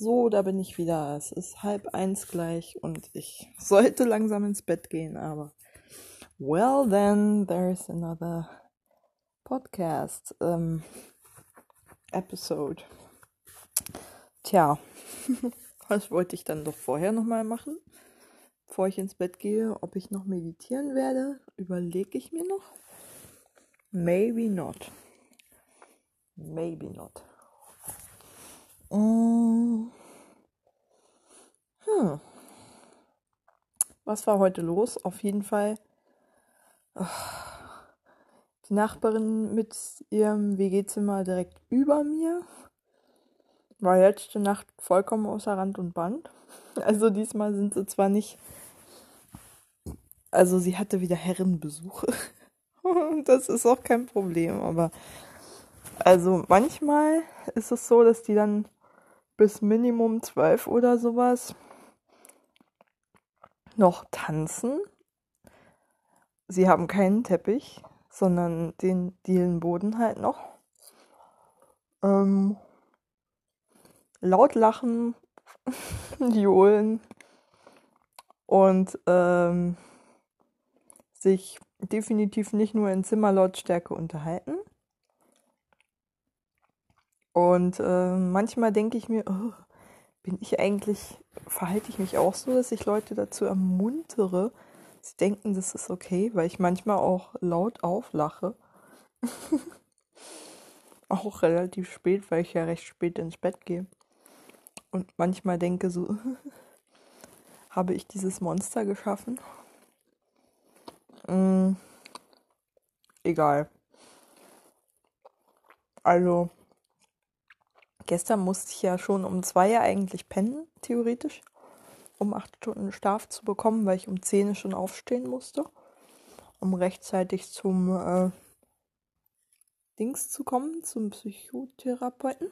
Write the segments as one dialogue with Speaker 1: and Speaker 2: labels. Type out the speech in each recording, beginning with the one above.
Speaker 1: So, da bin ich wieder. Es ist halb eins gleich und ich sollte langsam ins Bett gehen, aber well then, there's another podcast um, episode. Tja, was wollte ich dann doch vorher nochmal machen? Bevor ich ins Bett gehe, ob ich noch meditieren werde, überlege ich mir noch. Maybe not. Maybe not. Mm. Hm. Was war heute los? Auf jeden Fall die Nachbarin mit ihrem WG-Zimmer direkt über mir war letzte Nacht vollkommen außer Rand und Band. Also diesmal sind sie zwar nicht. Also sie hatte wieder Herrenbesuche. das ist auch kein Problem, aber also manchmal ist es so, dass die dann bis Minimum zwölf oder sowas noch tanzen. Sie haben keinen Teppich, sondern den Dielenboden halt noch. Ähm, laut lachen, johlen und ähm, sich definitiv nicht nur in Zimmerlautstärke unterhalten, und äh, manchmal denke ich mir, oh, bin ich eigentlich, verhalte ich mich auch so, dass ich Leute dazu ermuntere, sie denken, das ist okay, weil ich manchmal auch laut auflache. auch relativ spät, weil ich ja recht spät ins Bett gehe. Und manchmal denke so, habe ich dieses Monster geschaffen? Mm, egal. Also, Gestern musste ich ja schon um zwei eigentlich pennen, theoretisch, um acht Stunden Schlaf zu bekommen, weil ich um zehn schon aufstehen musste, um rechtzeitig zum äh, Dings zu kommen, zum Psychotherapeuten.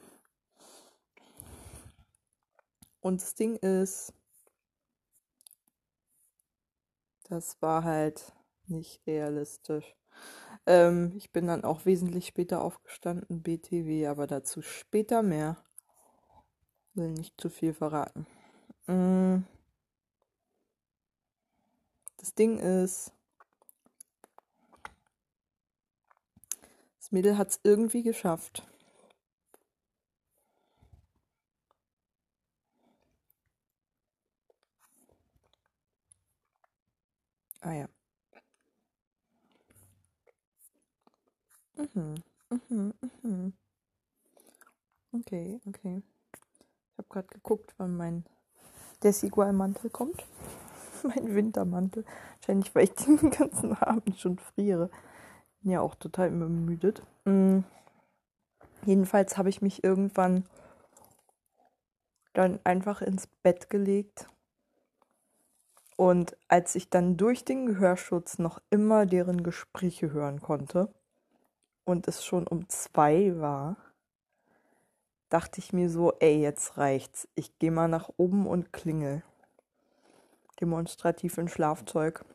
Speaker 1: Und das Ding ist, das war halt nicht realistisch. Ähm, ich bin dann auch wesentlich später aufgestanden, BTW, aber dazu später mehr. Will nicht zu viel verraten. Mm. Das Ding ist, das Mädel hat es irgendwie geschafft. Ah ja. Mhm. Mhm. Mhm. Okay, okay. Ich habe gerade geguckt, wann mein Desigual-Mantel kommt. mein Wintermantel. Wahrscheinlich, weil ich den ganzen Abend schon friere. Bin ja auch total übermüdet. Mhm. Jedenfalls habe ich mich irgendwann dann einfach ins Bett gelegt. Und als ich dann durch den Gehörschutz noch immer deren Gespräche hören konnte, und es schon um zwei war, dachte ich mir so, ey, jetzt reicht's. Ich gehe mal nach oben und klingel. Demonstrativ in Schlafzeug.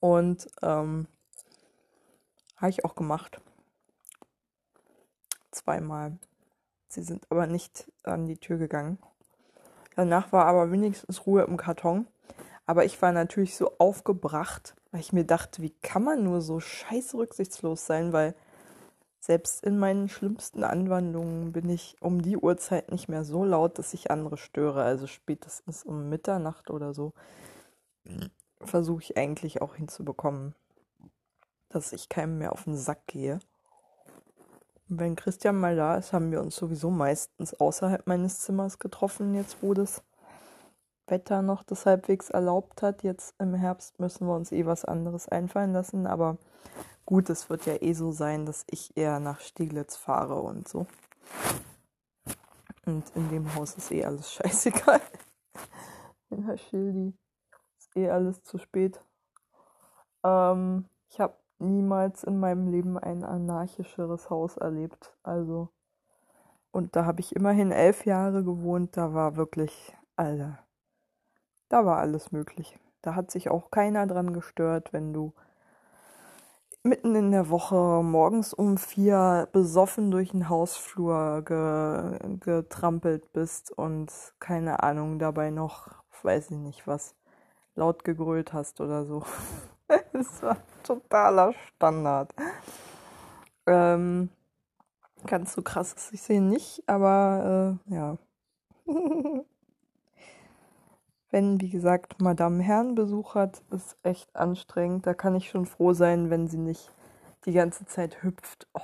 Speaker 1: Und ähm, habe ich auch gemacht. Zweimal. Sie sind aber nicht an die Tür gegangen. Danach war aber wenigstens Ruhe im Karton. Aber ich war natürlich so aufgebracht, weil ich mir dachte, wie kann man nur so scheiß rücksichtslos sein, weil selbst in meinen schlimmsten Anwandlungen bin ich um die Uhrzeit nicht mehr so laut, dass ich andere störe. Also spätestens um Mitternacht oder so versuche ich eigentlich auch hinzubekommen, dass ich keinem mehr auf den Sack gehe. Und wenn Christian mal da ist, haben wir uns sowieso meistens außerhalb meines Zimmers getroffen, jetzt wo das Wetter noch das halbwegs erlaubt hat. Jetzt im Herbst müssen wir uns eh was anderes einfallen lassen. Aber gut, es wird ja eh so sein, dass ich eher nach Stieglitz fahre und so. Und in dem Haus ist eh alles scheißegal. In Herr Schildi ist eh alles zu spät. Ähm, ich habe niemals in meinem Leben ein anarchischeres Haus erlebt. Also. Und da habe ich immerhin elf Jahre gewohnt. Da war wirklich, Alter, da war alles möglich. Da hat sich auch keiner dran gestört, wenn du mitten in der Woche morgens um vier besoffen durch den Hausflur ge getrampelt bist und keine Ahnung dabei noch, weiß ich nicht was, laut gegrölt hast oder so. das war totaler Standard. Ähm, ganz so krass ist ich sehe nicht, aber äh, ja. wenn, wie gesagt, Madame Herrn Besuch hat, ist echt anstrengend. Da kann ich schon froh sein, wenn sie nicht die ganze Zeit hüpft. Oh.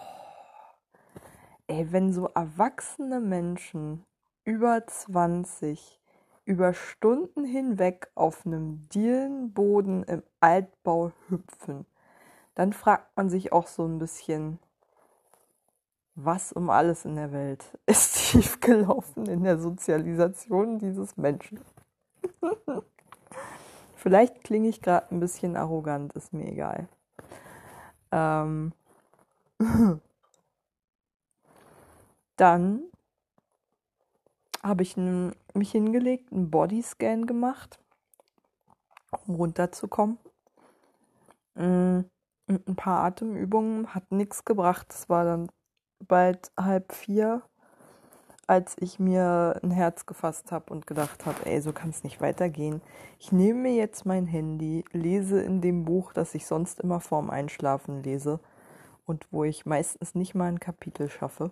Speaker 1: Ey, wenn so erwachsene Menschen über 20 über Stunden hinweg auf einem Dielenboden im Altbau hüpfen, dann fragt man sich auch so ein bisschen, was um alles in der Welt ist schiefgelaufen in der Sozialisation dieses Menschen. Vielleicht klinge ich gerade ein bisschen arrogant, ist mir egal. Ähm Dann habe ich mich hingelegt, einen Bodyscan gemacht, um runterzukommen. Mm, und ein paar Atemübungen hat nichts gebracht. Es war dann bald halb vier als ich mir ein Herz gefasst habe und gedacht habe, ey, so kann es nicht weitergehen. Ich nehme mir jetzt mein Handy, lese in dem Buch, das ich sonst immer vorm Einschlafen lese und wo ich meistens nicht mal ein Kapitel schaffe.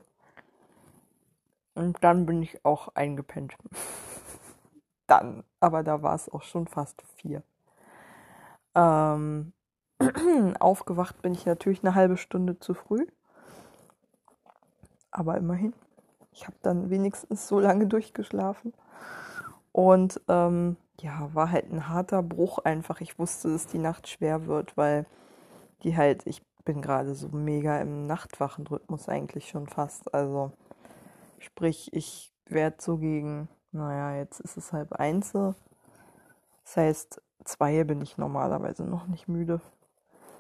Speaker 1: Und dann bin ich auch eingepennt. dann, aber da war es auch schon fast vier. Ähm, aufgewacht bin ich natürlich eine halbe Stunde zu früh. Aber immerhin. Ich habe dann wenigstens so lange durchgeschlafen. Und ähm, ja, war halt ein harter Bruch einfach. Ich wusste, dass die Nacht schwer wird, weil die halt, ich bin gerade so mega im Nachtwachenrhythmus eigentlich schon fast. Also sprich, ich werde so gegen, naja, jetzt ist es halb eins. Das heißt, zwei bin ich normalerweise noch nicht müde.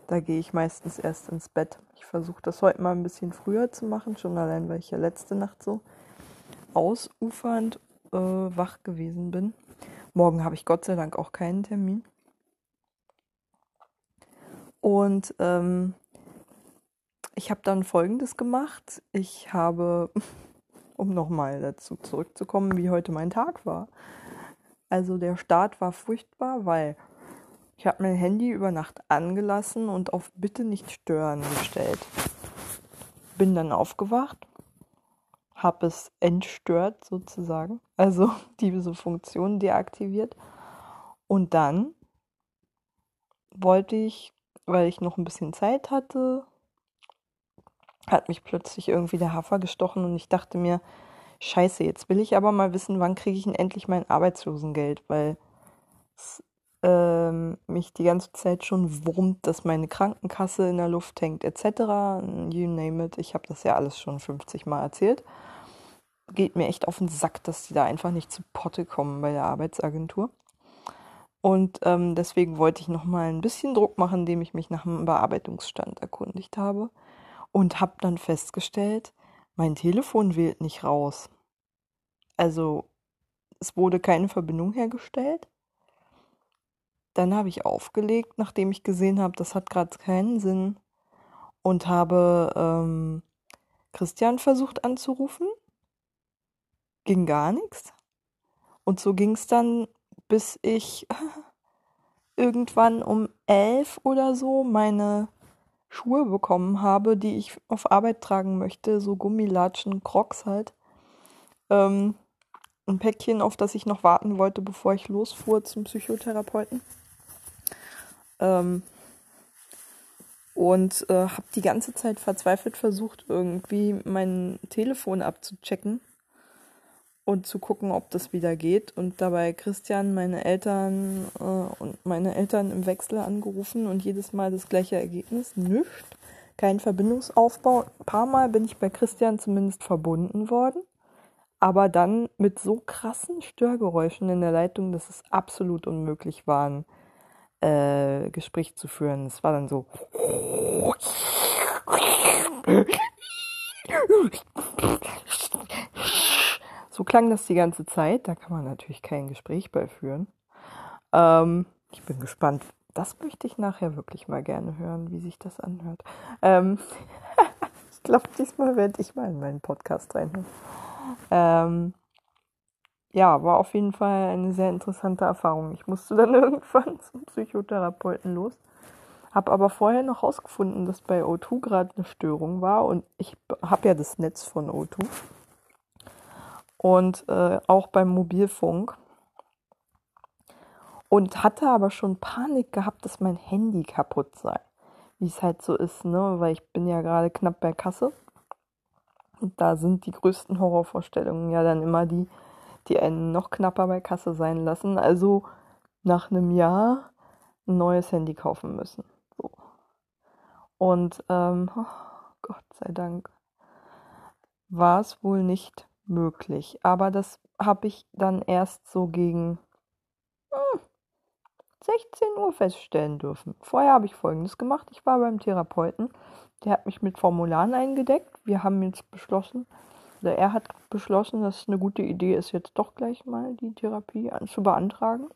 Speaker 1: Da gehe ich meistens erst ins Bett. Ich versuche das heute mal ein bisschen früher zu machen, schon allein, weil ich ja letzte Nacht so ausufernd äh, wach gewesen bin. Morgen habe ich Gott sei Dank auch keinen Termin. Und ähm, ich habe dann Folgendes gemacht. Ich habe, um nochmal dazu zurückzukommen, wie heute mein Tag war. Also der Start war furchtbar, weil ich habe mein Handy über Nacht angelassen und auf Bitte nicht stören gestellt. Bin dann aufgewacht, habe es entstört sozusagen, also diese Funktion deaktiviert. Und dann wollte ich, weil ich noch ein bisschen Zeit hatte, hat mich plötzlich irgendwie der Hafer gestochen und ich dachte mir, scheiße, jetzt will ich aber mal wissen, wann kriege ich denn endlich mein Arbeitslosengeld, weil es ähm, mich die ganze Zeit schon wurmt, dass meine Krankenkasse in der Luft hängt, etc. You name it. Ich habe das ja alles schon 50 Mal erzählt. Geht mir echt auf den Sack, dass die da einfach nicht zu Potte kommen bei der Arbeitsagentur. Und ähm, deswegen wollte ich noch mal ein bisschen Druck machen, indem ich mich nach dem Bearbeitungsstand erkundigt habe und habe dann festgestellt, mein Telefon wählt nicht raus. Also es wurde keine Verbindung hergestellt dann habe ich aufgelegt, nachdem ich gesehen habe, das hat gerade keinen Sinn. Und habe ähm, Christian versucht anzurufen. Ging gar nichts. Und so ging es dann, bis ich irgendwann um elf oder so meine Schuhe bekommen habe, die ich auf Arbeit tragen möchte, so Gummilatschen, Crocs halt. Ähm, ein Päckchen, auf das ich noch warten wollte, bevor ich losfuhr zum Psychotherapeuten. Ähm, und äh, habe die ganze Zeit verzweifelt versucht, irgendwie mein Telefon abzuchecken und zu gucken, ob das wieder geht. Und dabei Christian, meine Eltern äh, und meine Eltern im Wechsel angerufen und jedes Mal das gleiche Ergebnis. Nichts. Kein Verbindungsaufbau. Ein paar Mal bin ich bei Christian zumindest verbunden worden. Aber dann mit so krassen Störgeräuschen in der Leitung, dass es absolut unmöglich war, äh, Gespräch zu führen. Es war dann so. So klang das die ganze Zeit. Da kann man natürlich kein Gespräch bei führen. Ähm, ich bin gespannt, das möchte ich nachher wirklich mal gerne hören, wie sich das anhört. Ähm, ich glaube, diesmal werde ich mal in meinen Podcast reinhören. Ähm, ja, war auf jeden Fall eine sehr interessante Erfahrung. Ich musste dann irgendwann zum Psychotherapeuten los. Habe aber vorher noch herausgefunden, dass bei O2 gerade eine Störung war und ich habe ja das Netz von O2 und äh, auch beim Mobilfunk und hatte aber schon Panik gehabt, dass mein Handy kaputt sei. Wie es halt so ist, ne, weil ich bin ja gerade knapp bei Kasse und da sind die größten Horrorvorstellungen ja dann immer die, die einen noch knapper bei Kasse sein lassen. Also nach einem Jahr ein neues Handy kaufen müssen. So. Und ähm, oh Gott sei Dank war es wohl nicht möglich. Aber das habe ich dann erst so gegen hm, 16 Uhr feststellen dürfen. Vorher habe ich Folgendes gemacht. Ich war beim Therapeuten. Der hat mich mit Formularen eingedeckt. Wir haben jetzt beschlossen, oder er hat beschlossen, dass es eine gute Idee ist, jetzt doch gleich mal die Therapie zu beantragen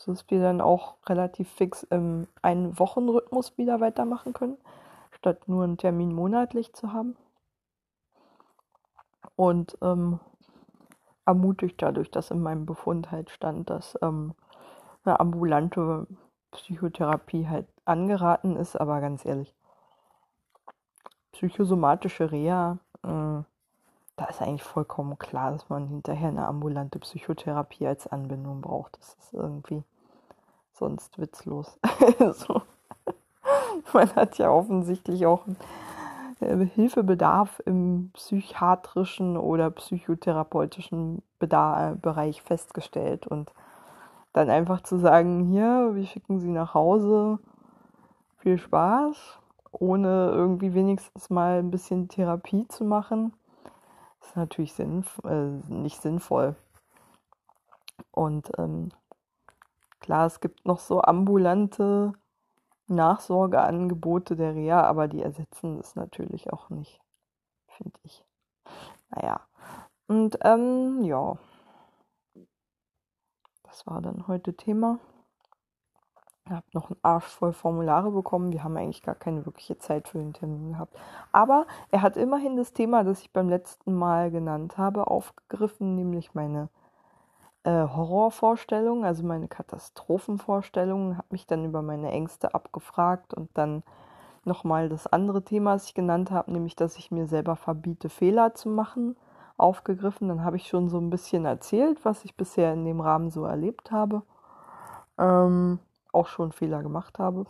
Speaker 1: sodass wir dann auch relativ fix im einen Wochenrhythmus wieder weitermachen können, statt nur einen Termin monatlich zu haben. Und ähm, ermutigt dadurch, dass in meinem Befund halt stand, dass ähm, eine ambulante Psychotherapie halt angeraten ist, aber ganz ehrlich, psychosomatische Reha, äh, da ist eigentlich vollkommen klar, dass man hinterher eine ambulante Psychotherapie als Anbindung braucht. Das ist irgendwie sonst witzlos. so. Man hat ja offensichtlich auch einen äh, Hilfebedarf im psychiatrischen oder psychotherapeutischen Bedarf, äh, Bereich festgestellt und dann einfach zu sagen, hier, wir schicken Sie nach Hause, viel Spaß, ohne irgendwie wenigstens mal ein bisschen Therapie zu machen, ist natürlich sinnf äh, nicht sinnvoll. Und ähm, klar, es gibt noch so ambulante Nachsorgeangebote der Reha, aber die ersetzen das natürlich auch nicht, finde ich. Naja, und ähm, ja, das war dann heute Thema. Habe noch einen Arsch voll Formulare bekommen. Wir haben eigentlich gar keine wirkliche Zeit für den Termin gehabt. Aber er hat immerhin das Thema, das ich beim letzten Mal genannt habe, aufgegriffen, nämlich meine äh, Horrorvorstellungen, also meine Katastrophenvorstellungen, habe mich dann über meine Ängste abgefragt und dann nochmal das andere Thema, das ich genannt habe, nämlich dass ich mir selber verbiete, Fehler zu machen, aufgegriffen. Dann habe ich schon so ein bisschen erzählt, was ich bisher in dem Rahmen so erlebt habe. Ähm, auch schon Fehler gemacht habe.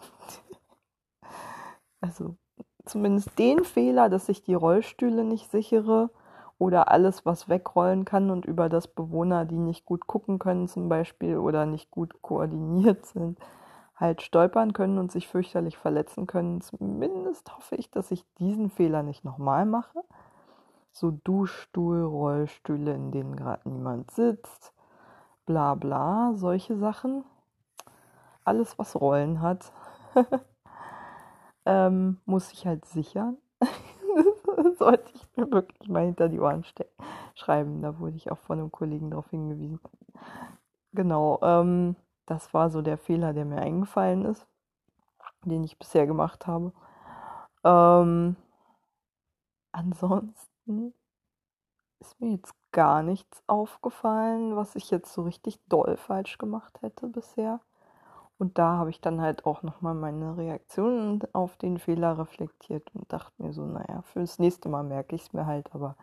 Speaker 1: also zumindest den Fehler, dass ich die Rollstühle nicht sichere oder alles, was wegrollen kann und über das Bewohner, die nicht gut gucken können zum Beispiel oder nicht gut koordiniert sind, halt stolpern können und sich fürchterlich verletzen können. Zumindest hoffe ich, dass ich diesen Fehler nicht nochmal mache. So Duschstuhl, Rollstühle, in denen gerade niemand sitzt, bla bla, solche Sachen alles, was Rollen hat, ähm, muss ich halt sichern. sollte ich mir wirklich mal hinter die Ohren schreiben. Da wurde ich auch von einem Kollegen darauf hingewiesen. Genau, ähm, das war so der Fehler, der mir eingefallen ist, den ich bisher gemacht habe. Ähm, ansonsten ist mir jetzt gar nichts aufgefallen, was ich jetzt so richtig doll falsch gemacht hätte bisher. Und da habe ich dann halt auch nochmal meine Reaktionen auf den Fehler reflektiert und dachte mir so, naja, fürs nächste Mal merke ich es mir halt, aber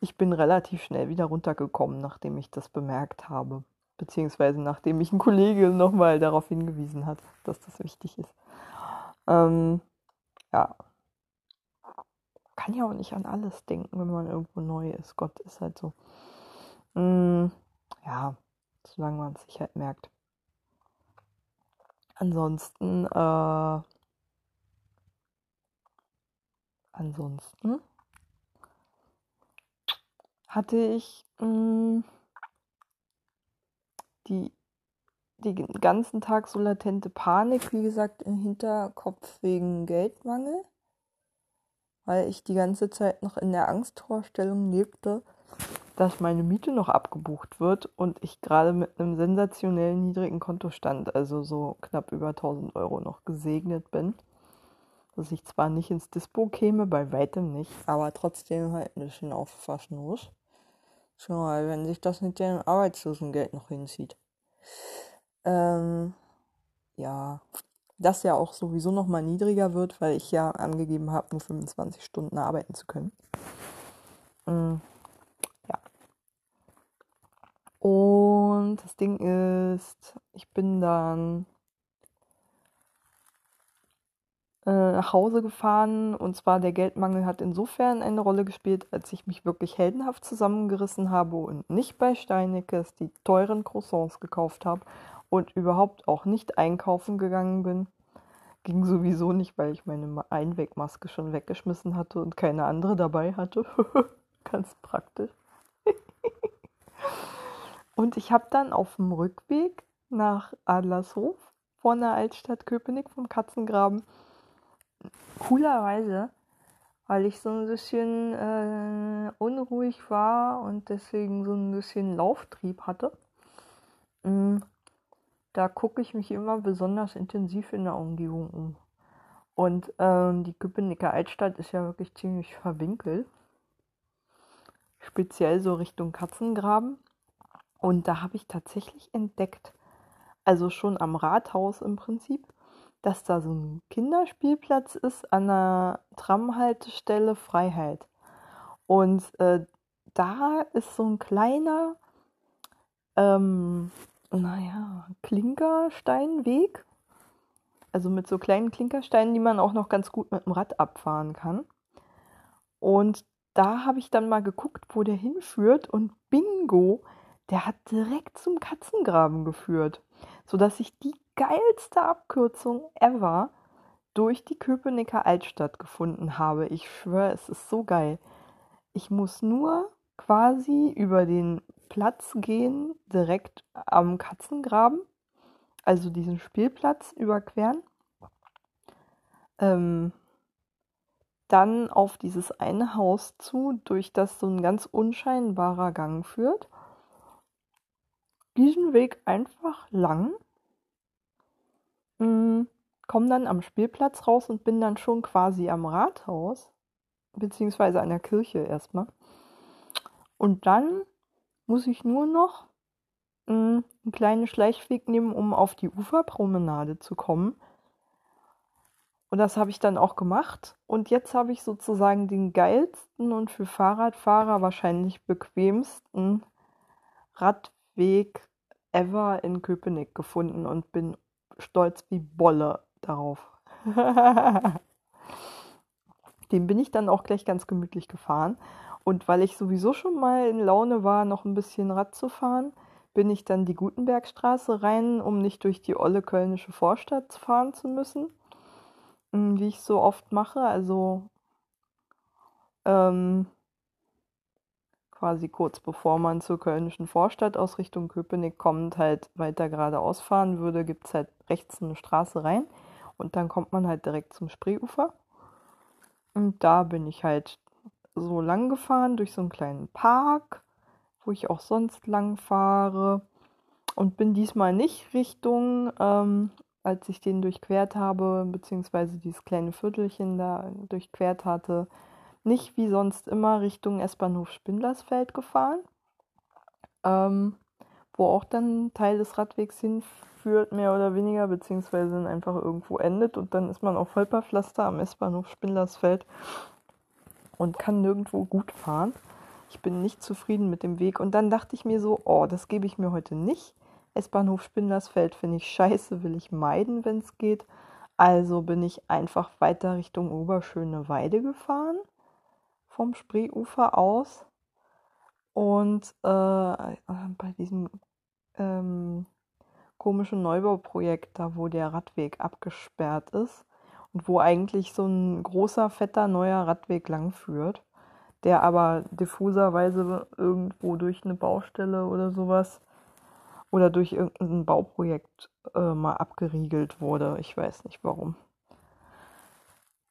Speaker 1: ich bin relativ schnell wieder runtergekommen, nachdem ich das bemerkt habe. Beziehungsweise nachdem mich ein Kollege nochmal darauf hingewiesen hat, dass das wichtig ist. Ähm, ja. Kann ja auch nicht an alles denken, wenn man irgendwo neu ist. Gott ist halt so. Mm, ja, solange man es sich halt merkt. Ansonsten, äh, ansonsten hatte ich mh, hm, die, den ganzen Tag so latente Panik, wie gesagt, im Hinterkopf wegen Geldmangel, weil ich die ganze Zeit noch in der Angstvorstellung lebte, dass meine Miete noch abgebucht wird und ich gerade mit einem sensationell niedrigen Kontostand, also so knapp über 1000 Euro noch gesegnet bin. Dass ich zwar nicht ins Dispo käme, bei weitem nicht, aber trotzdem halt ein bisschen auffassen muss. Mal, wenn sich das mit dem Arbeitslosengeld noch hinzieht. Ähm, ja, das ja auch sowieso noch mal niedriger wird, weil ich ja angegeben habe, nur 25 Stunden arbeiten zu können. Ja. Und das Ding ist, ich bin dann äh, nach Hause gefahren und zwar der Geldmangel hat insofern eine Rolle gespielt, als ich mich wirklich heldenhaft zusammengerissen habe und nicht bei Steinekes die teuren Croissants gekauft habe und überhaupt auch nicht einkaufen gegangen bin. Ging sowieso nicht, weil ich meine Einwegmaske schon weggeschmissen hatte und keine andere dabei hatte. Ganz praktisch. und ich habe dann auf dem Rückweg nach Adlershof vor der Altstadt Köpenick vom Katzengraben coolerweise, weil ich so ein bisschen äh, unruhig war und deswegen so ein bisschen Lauftrieb hatte, mm, da gucke ich mich immer besonders intensiv in der Umgebung um. Und ähm, die Köpenicker Altstadt ist ja wirklich ziemlich verwinkelt. Speziell so Richtung Katzengraben. Und da habe ich tatsächlich entdeckt, also schon am Rathaus im Prinzip, dass da so ein Kinderspielplatz ist an der Tramhaltestelle Freiheit. Und äh, da ist so ein kleiner, ähm, naja, Klinkersteinweg. Also mit so kleinen Klinkersteinen, die man auch noch ganz gut mit dem Rad abfahren kann. Und da habe ich dann mal geguckt, wo der hinführt. Und bingo, der hat direkt zum Katzengraben geführt. Sodass ich die geilste Abkürzung ever durch die Köpenicker Altstadt gefunden habe. Ich schwöre, es ist so geil. Ich muss nur quasi über den Platz gehen, direkt am Katzengraben, also diesen Spielplatz überqueren. Ähm, dann auf dieses eine Haus zu, durch das so ein ganz unscheinbarer Gang führt. Diesen Weg einfach lang Mm, komme dann am Spielplatz raus und bin dann schon quasi am Rathaus, beziehungsweise an der Kirche erstmal. Und dann muss ich nur noch mm, einen kleinen Schleichweg nehmen, um auf die Uferpromenade zu kommen. Und das habe ich dann auch gemacht. Und jetzt habe ich sozusagen den geilsten und für Fahrradfahrer wahrscheinlich bequemsten Radweg ever in Köpenick gefunden und bin stolz wie Bolle darauf. Den bin ich dann auch gleich ganz gemütlich gefahren. Und weil ich sowieso schon mal in Laune war, noch ein bisschen Rad zu fahren, bin ich dann die Gutenbergstraße rein, um nicht durch die olle kölnische Vorstadt fahren zu müssen, hm, wie ich so oft mache. Also ähm, quasi kurz bevor man zur kölnischen Vorstadt aus Richtung Köpenick kommt, halt weiter geradeaus fahren würde, gibt es halt rechts eine Straße rein und dann kommt man halt direkt zum Spreeufer. Und da bin ich halt so lang gefahren durch so einen kleinen Park, wo ich auch sonst lang fahre. Und bin diesmal nicht Richtung, ähm, als ich den durchquert habe, beziehungsweise dieses kleine Viertelchen da durchquert hatte, nicht wie sonst immer Richtung S-Bahnhof Spindlersfeld gefahren, ähm, wo auch dann Teil des Radwegs hinführt, mehr oder weniger, beziehungsweise dann einfach irgendwo endet und dann ist man auf Holperpflaster am S-Bahnhof Spindlersfeld und kann nirgendwo gut fahren. Ich bin nicht zufrieden mit dem Weg und dann dachte ich mir so, oh, das gebe ich mir heute nicht. S-Bahnhof Spindlersfeld finde ich scheiße, will ich meiden, wenn es geht. Also bin ich einfach weiter Richtung Oberschöne Weide gefahren vom Spreeufer aus. Und äh, bei diesem ähm, komischen Neubauprojekt, da wo der Radweg abgesperrt ist und wo eigentlich so ein großer, fetter, neuer Radweg langführt, der aber diffuserweise irgendwo durch eine Baustelle oder sowas oder durch irgendein Bauprojekt äh, mal abgeriegelt wurde. Ich weiß nicht warum.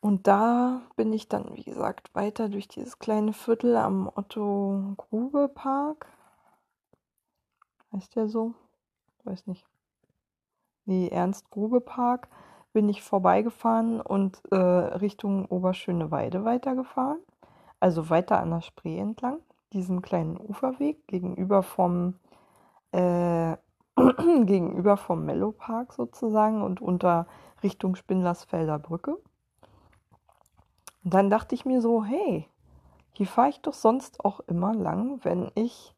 Speaker 1: Und da bin ich dann, wie gesagt, weiter durch dieses kleine Viertel am Otto Grube Park. Heißt der so? Weiß nicht. Nee, Ernst Grube Park bin ich vorbeigefahren und äh, Richtung Oberschöneweide weitergefahren. Also weiter an der Spree entlang, diesen kleinen Uferweg gegenüber vom äh, gegenüber vom Mellow Park sozusagen und unter Richtung Spindlersfelder Brücke. Und dann dachte ich mir so, hey, hier fahre ich doch sonst auch immer lang, wenn ich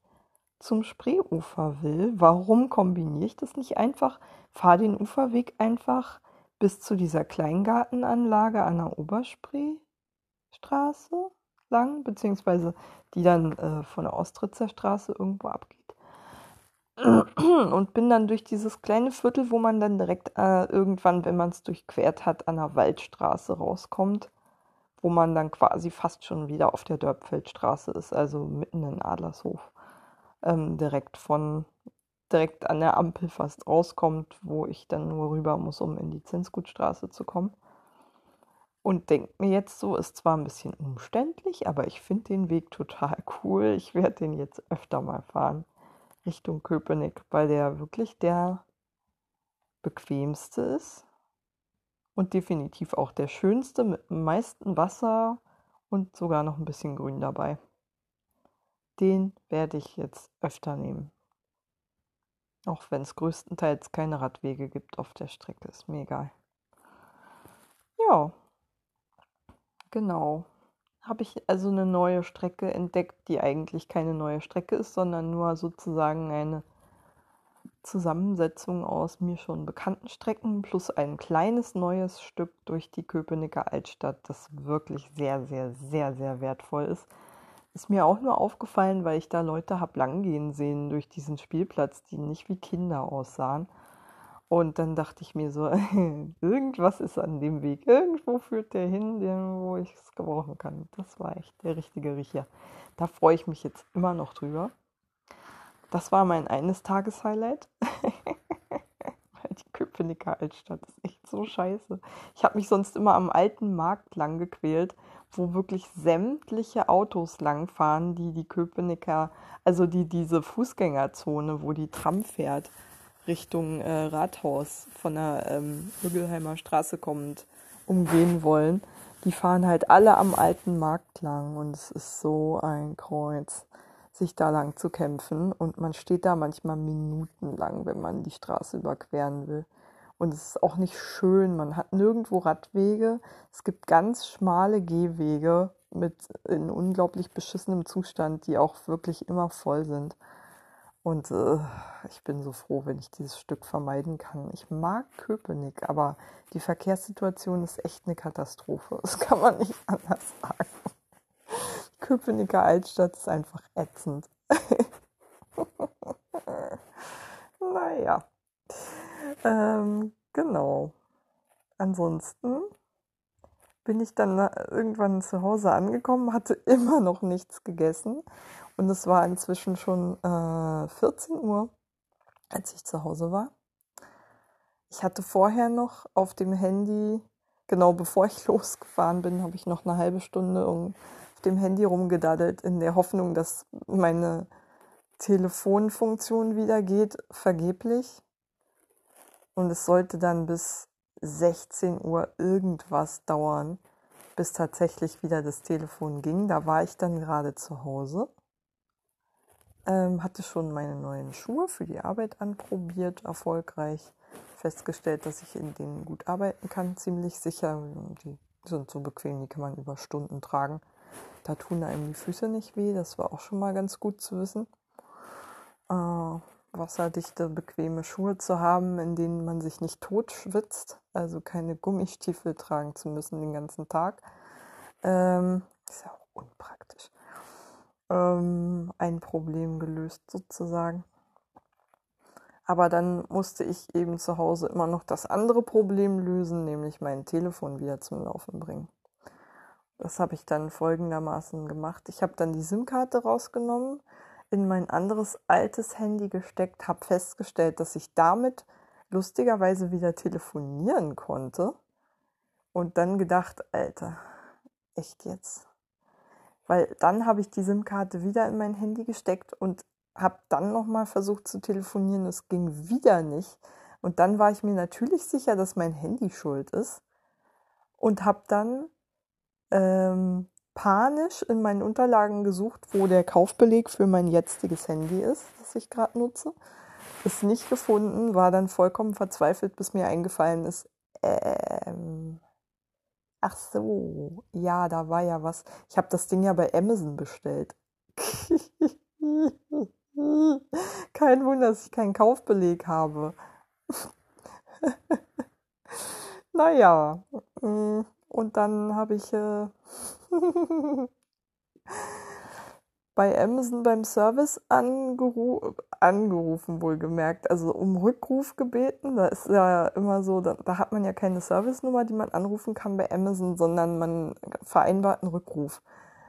Speaker 1: zum Spreeufer will. Warum kombiniere ich das nicht einfach? Fahre den Uferweg einfach bis zu dieser Kleingartenanlage an der Oberspreestraße lang, beziehungsweise die dann äh, von der Ostritzer Straße irgendwo abgeht. Und bin dann durch dieses kleine Viertel, wo man dann direkt äh, irgendwann, wenn man es durchquert hat, an der Waldstraße rauskommt wo man dann quasi fast schon wieder auf der Dörpfeldstraße ist, also mitten in Adlershof. Ähm, direkt von, direkt an der Ampel fast rauskommt, wo ich dann nur rüber muss, um in die Zinsgutstraße zu kommen. Und denke mir jetzt so, ist zwar ein bisschen umständlich, aber ich finde den Weg total cool. Ich werde den jetzt öfter mal fahren. Richtung Köpenick, weil der wirklich der bequemste ist und definitiv auch der schönste mit dem meisten Wasser und sogar noch ein bisschen Grün dabei. Den werde ich jetzt öfter nehmen. Auch wenn es größtenteils keine Radwege gibt auf der Strecke, ist mir egal. Ja, genau. Habe ich also eine neue Strecke entdeckt, die eigentlich keine neue Strecke ist, sondern nur sozusagen eine Zusammensetzung aus mir schon bekannten Strecken plus ein kleines neues Stück durch die Köpenicker Altstadt, das wirklich sehr, sehr, sehr, sehr wertvoll ist. Ist mir auch nur aufgefallen, weil ich da Leute habe langgehen sehen durch diesen Spielplatz, die nicht wie Kinder aussahen. Und dann dachte ich mir so, irgendwas ist an dem Weg. Irgendwo führt der hin, wo ich es gebrauchen kann. Das war echt der richtige Riecher. Da freue ich mich jetzt immer noch drüber. Das war mein eines Tages-Highlight. die Köpenicker Altstadt ist echt so scheiße. Ich habe mich sonst immer am alten Markt lang gequält, wo wirklich sämtliche Autos langfahren, die die Köpenicker, also die diese Fußgängerzone, wo die Tram fährt, Richtung äh, Rathaus von der ähm, Hügelheimer Straße kommend, umgehen wollen. Die fahren halt alle am alten Markt lang und es ist so ein Kreuz sich da lang zu kämpfen. Und man steht da manchmal minutenlang, wenn man die Straße überqueren will. Und es ist auch nicht schön. Man hat nirgendwo Radwege. Es gibt ganz schmale Gehwege mit in unglaublich beschissenem Zustand, die auch wirklich immer voll sind. Und äh, ich bin so froh, wenn ich dieses Stück vermeiden kann. Ich mag Köpenick, aber die Verkehrssituation ist echt eine Katastrophe. Das kann man nicht anders sagen. Köpenicker Altstadt ist einfach ätzend. naja. Ähm, genau. Ansonsten bin ich dann irgendwann zu Hause angekommen, hatte immer noch nichts gegessen und es war inzwischen schon äh, 14 Uhr, als ich zu Hause war. Ich hatte vorher noch auf dem Handy, genau bevor ich losgefahren bin, habe ich noch eine halbe Stunde dem Handy rumgedaddelt, in der Hoffnung, dass meine Telefonfunktion wieder geht, vergeblich. Und es sollte dann bis 16 Uhr irgendwas dauern, bis tatsächlich wieder das Telefon ging. Da war ich dann gerade zu Hause, ähm, hatte schon meine neuen Schuhe für die Arbeit anprobiert, erfolgreich festgestellt, dass ich in denen gut arbeiten kann, ziemlich sicher. Die sind so bequem, die kann man über Stunden tragen. Da tun einem die Füße nicht weh, das war auch schon mal ganz gut zu wissen. Äh, wasserdichte, bequeme Schuhe zu haben, in denen man sich nicht tot schwitzt, also keine Gummistiefel tragen zu müssen den ganzen Tag. Ähm, ist ja auch unpraktisch. Ähm, ein Problem gelöst sozusagen. Aber dann musste ich eben zu Hause immer noch das andere Problem lösen, nämlich mein Telefon wieder zum Laufen bringen. Das habe ich dann folgendermaßen gemacht. Ich habe dann die SIM-Karte rausgenommen, in mein anderes altes Handy gesteckt, habe festgestellt, dass ich damit lustigerweise wieder telefonieren konnte. Und dann gedacht, Alter, echt jetzt? Weil dann habe ich die SIM-Karte wieder in mein Handy gesteckt und habe dann nochmal versucht zu telefonieren. Es ging wieder nicht. Und dann war ich mir natürlich sicher, dass mein Handy schuld ist. Und habe dann ähm, panisch in meinen Unterlagen gesucht, wo der Kaufbeleg für mein jetziges Handy ist, das ich gerade nutze. Ist nicht gefunden, war dann vollkommen verzweifelt, bis mir eingefallen ist, ähm, ach so, ja, da war ja was. Ich habe das Ding ja bei Amazon bestellt. Kein Wunder, dass ich keinen Kaufbeleg habe. naja, mm, und dann habe ich äh, bei Amazon beim Service angeru angerufen, wohlgemerkt, also um Rückruf gebeten. Da ist ja immer so, da, da hat man ja keine Service-Nummer, die man anrufen kann bei Amazon, sondern man vereinbart einen Rückruf.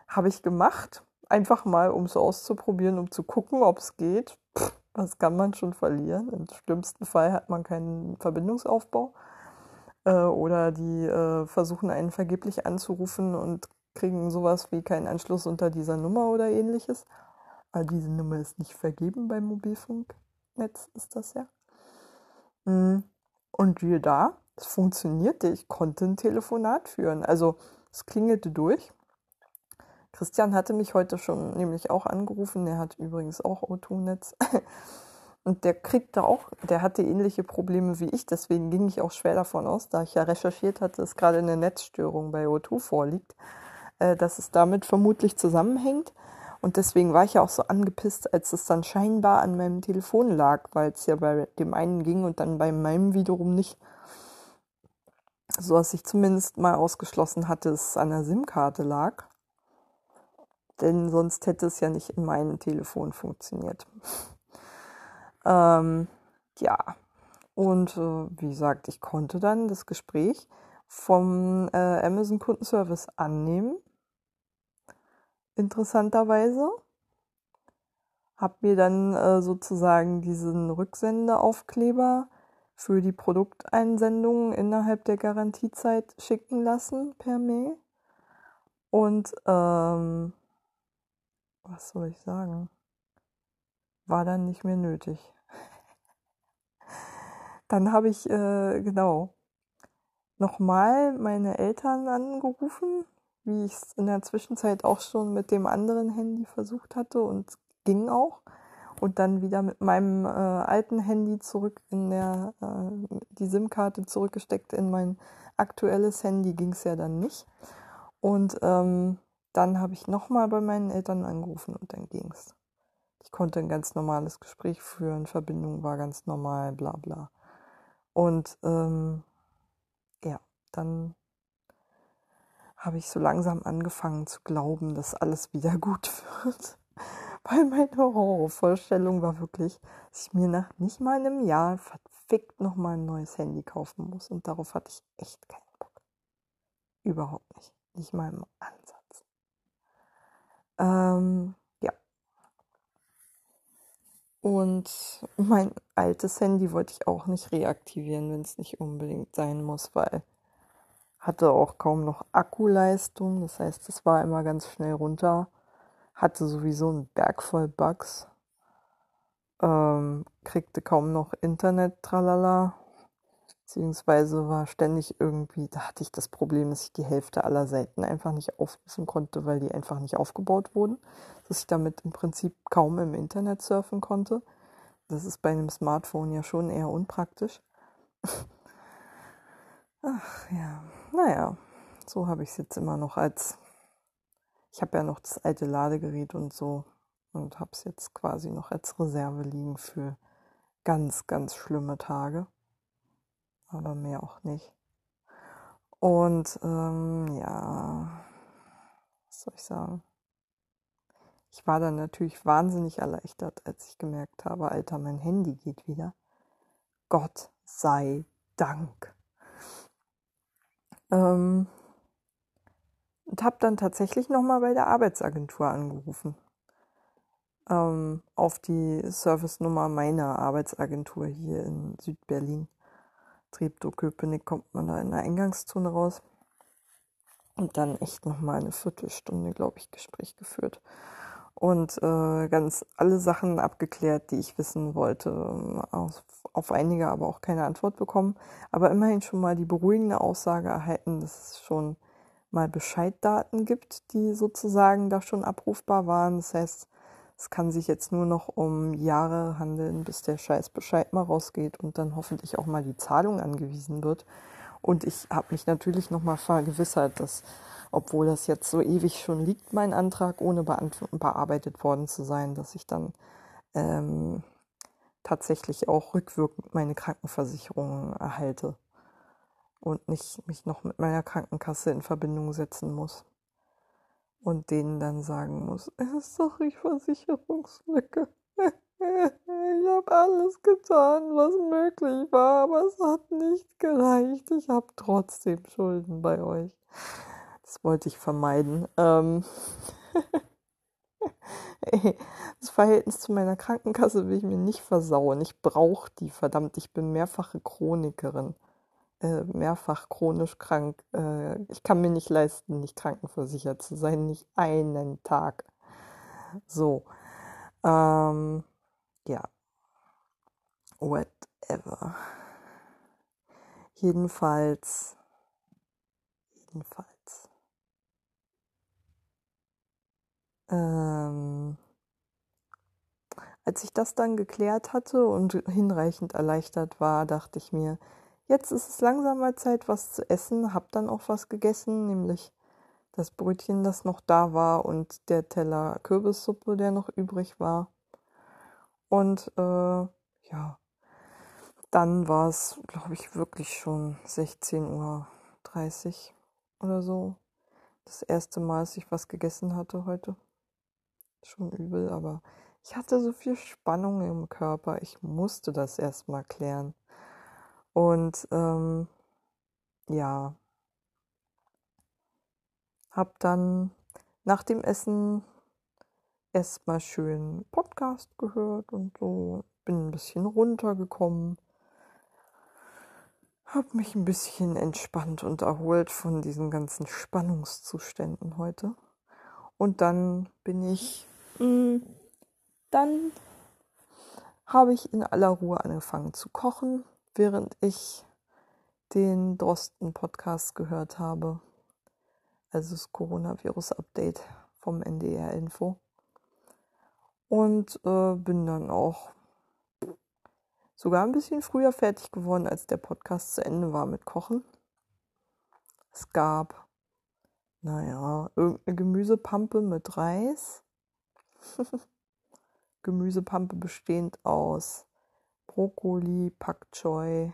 Speaker 1: Habe ich gemacht, einfach mal, um es auszuprobieren, um zu gucken, ob es geht. Pff, was kann man schon verlieren? Im schlimmsten Fall hat man keinen Verbindungsaufbau. Äh, oder die äh, versuchen einen vergeblich anzurufen und kriegen sowas wie keinen Anschluss unter dieser Nummer oder ähnliches. Aber diese Nummer ist nicht vergeben beim Mobilfunknetz, ist das ja. Hm. Und wie da, es funktionierte. Ich konnte ein Telefonat führen. Also es klingelte durch. Christian hatte mich heute schon nämlich auch angerufen. Der hat übrigens auch O2-Netz. Und der kriegte auch, der hatte ähnliche Probleme wie ich. Deswegen ging ich auch schwer davon aus, da ich ja recherchiert hatte, dass gerade eine Netzstörung bei O2 vorliegt äh, dass es damit vermutlich zusammenhängt. Und deswegen war ich ja auch so angepisst, als es dann scheinbar an meinem Telefon lag, weil es ja bei dem einen ging und dann bei meinem wiederum nicht. So dass ich zumindest mal ausgeschlossen hatte, dass es an der SIM-Karte lag. Denn sonst hätte es ja nicht in meinem Telefon funktioniert. Ähm, ja, und äh, wie gesagt, ich konnte dann das Gespräch vom äh, Amazon Kundenservice annehmen. Interessanterweise. Hab mir dann äh, sozusagen diesen Rücksendeaufkleber für die Produkteinsendungen innerhalb der Garantiezeit schicken lassen per Mail. Und ähm, was soll ich sagen? War dann nicht mehr nötig. dann habe ich, äh, genau, nochmal meine Eltern angerufen, wie ich es in der Zwischenzeit auch schon mit dem anderen Handy versucht hatte und ging auch. Und dann wieder mit meinem äh, alten Handy zurück in der, äh, die SIM-Karte zurückgesteckt in mein aktuelles Handy, ging es ja dann nicht. Und ähm, dann habe ich nochmal bei meinen Eltern angerufen und dann ging es. Ich konnte ein ganz normales Gespräch führen, Verbindung war ganz normal, bla bla. Und ähm, ja, dann habe ich so langsam angefangen zu glauben, dass alles wieder gut wird. Weil meine Horrorvorstellung war wirklich, dass ich mir nach nicht mal einem Jahr verfickt nochmal ein neues Handy kaufen muss. Und darauf hatte ich echt keinen Bock. Überhaupt nicht. Nicht mal im Ansatz. Ähm. Und mein altes Handy wollte ich auch nicht reaktivieren, wenn es nicht unbedingt sein muss, weil hatte auch kaum noch Akkuleistung. Das heißt, es war immer ganz schnell runter. Hatte sowieso einen Berg voll Bugs. Ähm, kriegte kaum noch Internet, tralala. Beziehungsweise war ständig irgendwie, da hatte ich das Problem, dass ich die Hälfte aller Seiten einfach nicht aufrufen konnte, weil die einfach nicht aufgebaut wurden. Dass ich damit im Prinzip kaum im Internet surfen konnte. Das ist bei einem Smartphone ja schon eher unpraktisch. Ach ja, naja, so habe ich es jetzt immer noch als. Ich habe ja noch das alte Ladegerät und so und habe es jetzt quasi noch als Reserve liegen für ganz, ganz schlimme Tage. Aber mehr auch nicht. Und ähm, ja, was soll ich sagen? Ich war dann natürlich wahnsinnig erleichtert, als ich gemerkt habe, Alter, mein Handy geht wieder. Gott sei Dank. Ähm, und habe dann tatsächlich nochmal bei der Arbeitsagentur angerufen. Ähm, auf die Service-Nummer meiner Arbeitsagentur hier in Südberlin. Treptow-Köpenick kommt man da in der Eingangszone raus. Und dann echt nochmal eine Viertelstunde, glaube ich, Gespräch geführt. Und äh, ganz alle Sachen abgeklärt, die ich wissen wollte. Auf, auf einige aber auch keine Antwort bekommen. Aber immerhin schon mal die beruhigende Aussage erhalten, dass es schon mal Bescheiddaten gibt, die sozusagen da schon abrufbar waren. Das heißt, es kann sich jetzt nur noch um Jahre handeln, bis der scheiß Bescheid mal rausgeht und dann hoffentlich auch mal die Zahlung angewiesen wird. Und ich habe mich natürlich nochmal vergewissert, dass, obwohl das jetzt so ewig schon liegt, mein Antrag, ohne bearbeitet worden zu sein, dass ich dann ähm, tatsächlich auch rückwirkend meine Krankenversicherung erhalte und nicht mich noch mit meiner Krankenkasse in Verbindung setzen muss und denen dann sagen muss, sorry, Versicherungslücke. Ich habe alles getan, was möglich war, aber es hat nicht gereicht. Ich habe trotzdem Schulden bei euch. Das wollte ich vermeiden. Ähm das Verhältnis zu meiner Krankenkasse will ich mir nicht versauen. Ich brauche die, verdammt. Ich bin mehrfache Chronikerin. Äh, mehrfach chronisch krank. Äh, ich kann mir nicht leisten, nicht krankenversichert zu sein, nicht einen Tag. So. Ähm, ja. Whatever. Jedenfalls. Jedenfalls. Ähm, als ich das dann geklärt hatte und hinreichend erleichtert war, dachte ich mir, Jetzt ist es langsam mal Zeit, was zu essen. Hab dann auch was gegessen, nämlich das Brötchen, das noch da war und der Teller Kürbissuppe, der noch übrig war. Und äh, ja, dann war es, glaube ich, wirklich schon 16.30 Uhr oder so. Das erste Mal, dass ich was gegessen hatte heute. Schon übel, aber ich hatte so viel Spannung im Körper. Ich musste das erstmal klären. Und ähm, ja, hab dann nach dem Essen erstmal schön Podcast gehört und so. Bin ein bisschen runtergekommen, hab mich ein bisschen entspannt und erholt von diesen ganzen Spannungszuständen heute. Und dann bin ich, hm, dann habe ich in aller Ruhe angefangen zu kochen während ich den Drosten-Podcast gehört habe. Also das Coronavirus-Update vom NDR Info. Und äh, bin dann auch sogar ein bisschen früher fertig geworden, als der Podcast zu Ende war mit Kochen. Es gab, naja, irgendeine Gemüsepampe mit Reis. Gemüsepampe bestehend aus Brokkoli, Pak Choi,